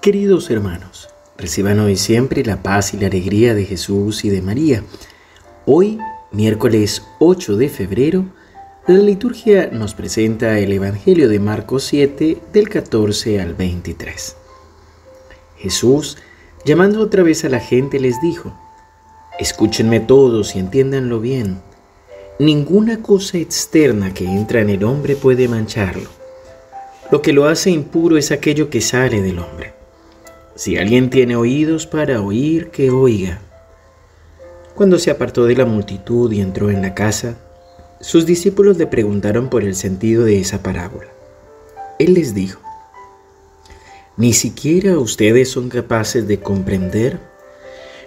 Queridos hermanos, reciban hoy siempre la paz y la alegría de Jesús y de María. Hoy, miércoles 8 de febrero, la liturgia nos presenta el Evangelio de Marcos 7 del 14 al 23. Jesús, llamando otra vez a la gente, les dijo, Escúchenme todos y entiéndanlo bien. Ninguna cosa externa que entra en el hombre puede mancharlo. Lo que lo hace impuro es aquello que sale del hombre si alguien tiene oídos para oír, que oiga. Cuando se apartó de la multitud y entró en la casa, sus discípulos le preguntaron por el sentido de esa parábola. Él les dijo, ¿ni siquiera ustedes son capaces de comprender?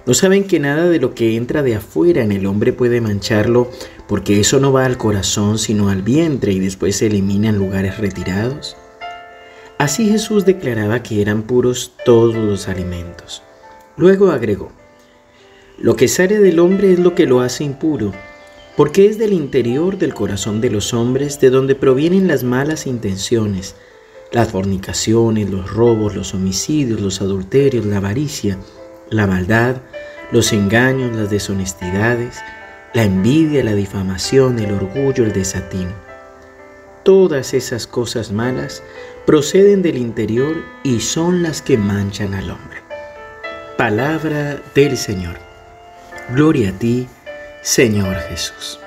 ¿No saben que nada de lo que entra de afuera en el hombre puede mancharlo porque eso no va al corazón sino al vientre y después se elimina en lugares retirados? Así Jesús declaraba que eran puros todos los alimentos. Luego agregó, lo que sale del hombre es lo que lo hace impuro, porque es del interior del corazón de los hombres de donde provienen las malas intenciones, las fornicaciones, los robos, los homicidios, los adulterios, la avaricia, la maldad, los engaños, las deshonestidades, la envidia, la difamación, el orgullo, el desatino. Todas esas cosas malas proceden del interior y son las que manchan al hombre. Palabra del Señor. Gloria a ti, Señor Jesús.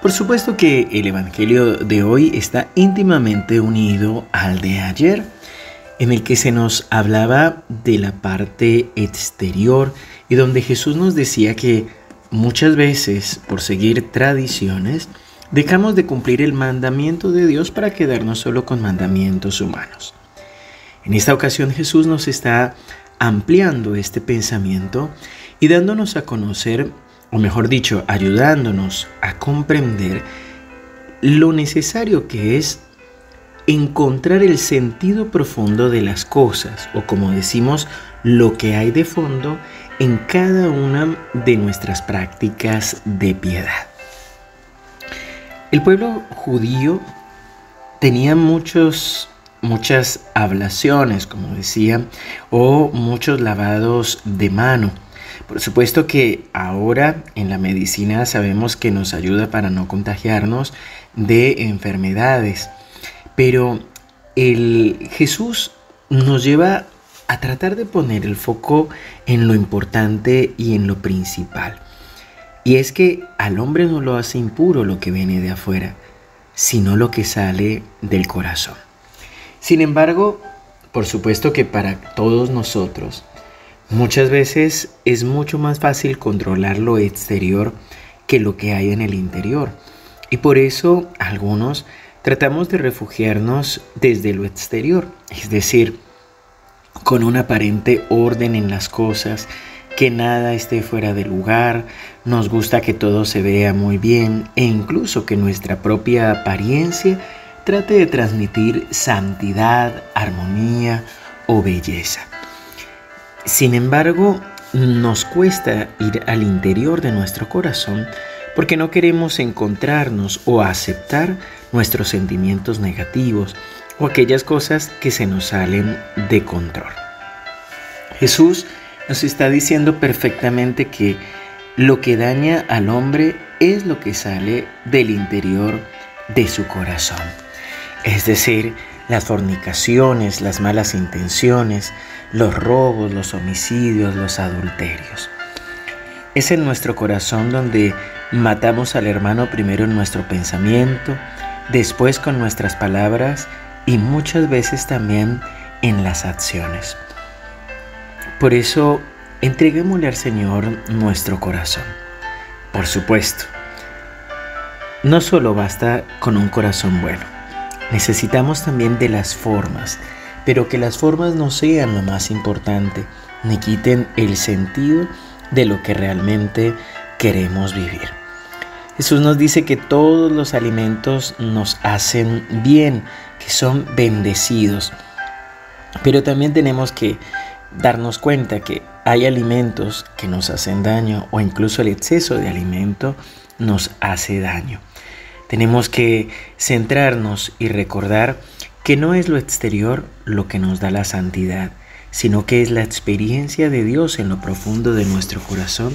Por supuesto que el Evangelio de hoy está íntimamente unido al de ayer, en el que se nos hablaba de la parte exterior y donde Jesús nos decía que Muchas veces, por seguir tradiciones, dejamos de cumplir el mandamiento de Dios para quedarnos solo con mandamientos humanos. En esta ocasión Jesús nos está ampliando este pensamiento y dándonos a conocer, o mejor dicho, ayudándonos a comprender lo necesario que es encontrar el sentido profundo de las cosas, o como decimos, lo que hay de fondo en cada una de nuestras prácticas de piedad. El pueblo judío tenía muchos, muchas ablaciones, como decía, o muchos lavados de mano. Por supuesto que ahora en la medicina sabemos que nos ayuda para no contagiarnos de enfermedades, pero el Jesús nos lleva a tratar de poner el foco en lo importante y en lo principal. Y es que al hombre no lo hace impuro lo que viene de afuera, sino lo que sale del corazón. Sin embargo, por supuesto que para todos nosotros, muchas veces es mucho más fácil controlar lo exterior que lo que hay en el interior. Y por eso algunos tratamos de refugiarnos desde lo exterior, es decir, con un aparente orden en las cosas, que nada esté fuera de lugar, nos gusta que todo se vea muy bien e incluso que nuestra propia apariencia trate de transmitir santidad, armonía o belleza. Sin embargo, nos cuesta ir al interior de nuestro corazón porque no queremos encontrarnos o aceptar nuestros sentimientos negativos o aquellas cosas que se nos salen de control. Jesús nos está diciendo perfectamente que lo que daña al hombre es lo que sale del interior de su corazón. Es decir, las fornicaciones, las malas intenciones, los robos, los homicidios, los adulterios. Es en nuestro corazón donde matamos al hermano primero en nuestro pensamiento, después con nuestras palabras y muchas veces también en las acciones. Por eso, entreguémosle al Señor nuestro corazón. Por supuesto, no solo basta con un corazón bueno, necesitamos también de las formas, pero que las formas no sean lo más importante, ni quiten el sentido de lo que realmente queremos vivir. Jesús nos dice que todos los alimentos nos hacen bien, que son bendecidos. Pero también tenemos que darnos cuenta que hay alimentos que nos hacen daño o incluso el exceso de alimento nos hace daño. Tenemos que centrarnos y recordar que no es lo exterior lo que nos da la santidad, sino que es la experiencia de Dios en lo profundo de nuestro corazón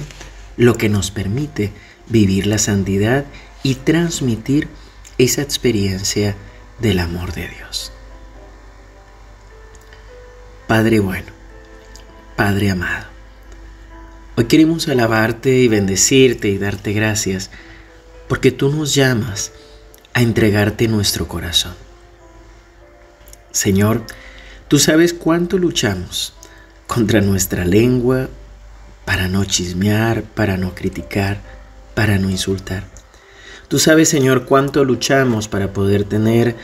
lo que nos permite vivir la santidad y transmitir esa experiencia del amor de Dios. Padre bueno, Padre amado, hoy queremos alabarte y bendecirte y darte gracias porque tú nos llamas a entregarte nuestro corazón. Señor, tú sabes cuánto luchamos contra nuestra lengua para no chismear, para no criticar, para no insultar. Tú sabes, Señor, cuánto luchamos para poder tener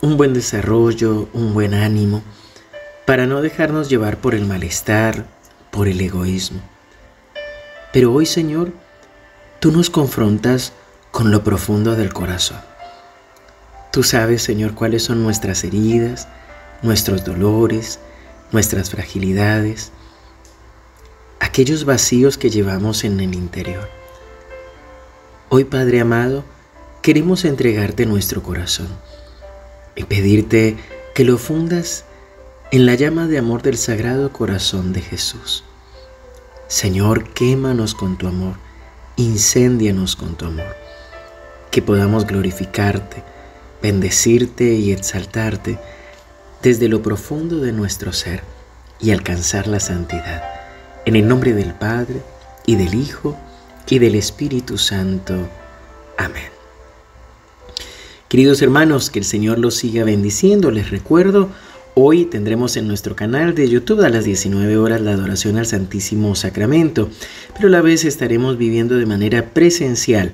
un buen desarrollo, un buen ánimo, para no dejarnos llevar por el malestar, por el egoísmo. Pero hoy, Señor, tú nos confrontas con lo profundo del corazón. Tú sabes, Señor, cuáles son nuestras heridas, nuestros dolores, nuestras fragilidades, aquellos vacíos que llevamos en el interior. Hoy, Padre amado, queremos entregarte nuestro corazón y pedirte que lo fundas en la llama de amor del Sagrado Corazón de Jesús. Señor, quémanos con tu amor, incéndianos con tu amor, que podamos glorificarte, bendecirte y exaltarte desde lo profundo de nuestro ser y alcanzar la santidad. En el nombre del Padre, y del Hijo, y del Espíritu Santo. Amén. Queridos hermanos, que el Señor los siga bendiciendo. Les recuerdo, hoy tendremos en nuestro canal de YouTube a las 19 horas la adoración al Santísimo Sacramento, pero a la vez estaremos viviendo de manera presencial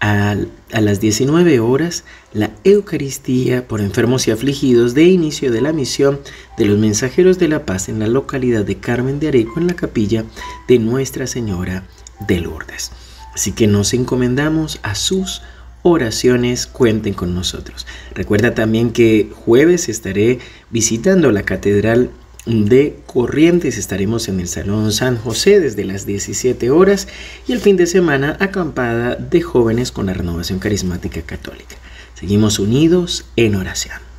a, las 19 horas la Eucaristía por enfermos y afligidos de inicio de la misión de los mensajeros de la paz en la localidad de Carmen de Areco en la capilla de Nuestra Señora de Lourdes. Así que nos encomendamos a sus oraciones, cuenten con nosotros. Recuerda también que jueves estaré visitando la Catedral de Corrientes. Estaremos en el Salón San José desde las 17 horas y el fin de semana acampada de jóvenes con la renovación carismática católica. Seguimos unidos en oración.